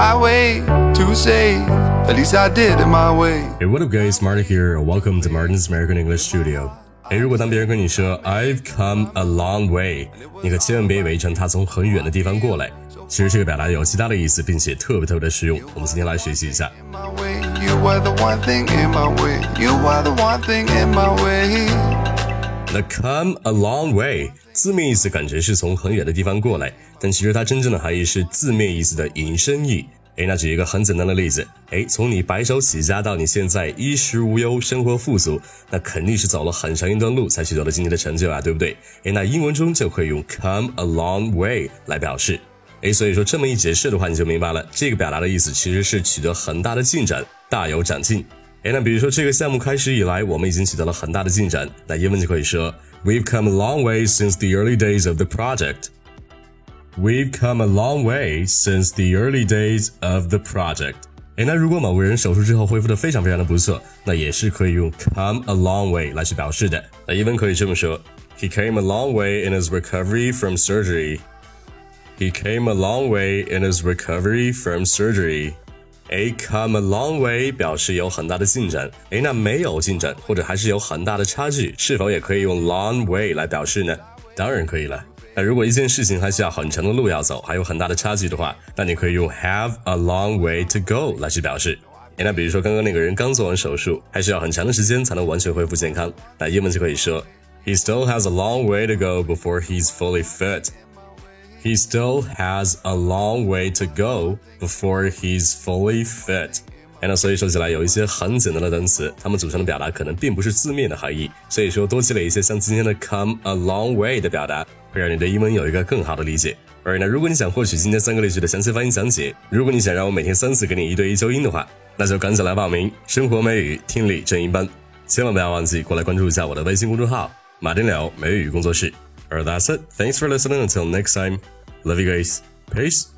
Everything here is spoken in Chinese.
why wait to say? At least I did it my way. Hey, what up, guys? Martin here. Welcome to Martin's American English Studio. 哎，如果当别人跟你说 "I've come a long way"，你可千万别以为成他从很远的地方过来。其实这个表达有其他的意思，并且特别特别的实用。我们今天来学习一下。 In my way, you are the one thing in my way. You are the one thing in my way. The come a long way 字面意思感觉是从很远的地方过来，但其实它真正的含义是字面意思的引申义。诶，那举一个很简单的例子，诶，从你白手起家到你现在衣食无忧、生活富足，那肯定是走了很长一段路才取得了今天的成就啊，对不对？诶，那英文中就可以用 come a long way 来表示。诶，所以说这么一解释的话，你就明白了，这个表达的意思其实是取得很大的进展，大有长进。诶，那比如说这个项目开始以来，我们已经取得了很大的进展，那英文就可以说 We've come a long way since the early days of the project. We've come a long way since the early days of the project. 诶，那如果某个人手术之后恢复的非常非常的不错，那也是可以用 come a long way 来去表示的。那英文可以这么说：He came a long way in his recovery from surgery. He came a long way in his recovery from surgery. A come a long way 表示有很大的进展。诶，那没有进展或者还是有很大的差距，是否也可以用 long way 来表示呢？当然可以了。那如果一件事情还需要很长的路要走，还有很大的差距的话，那你可以用 have a long way to go 来去表示。诶，那比如说刚刚那个人刚做完手术，还需要很长的时间才能完全恢复健康，那英文就可以说 He still has a long way to go before he's fully fit. He still has a long way to go before he's fully fit. 哎，那所以说起来有一些很简单的单词，它们组成的表达可能并不是字面的含义，所以说多积累一些像今天的 come a long way 的表达，会让你对英文有一个更好的理解。而那如果你想获取今天三个例句的详细发音讲解，如果你想让我每天三次给你一对一纠音的话，那就赶紧来报名生活美语听力正音班，千万不要忘记过来关注一下我的微信公众号马丁聊美语工作室。而 that's it. Thanks for listening. Until next time. Love you guys. Peace.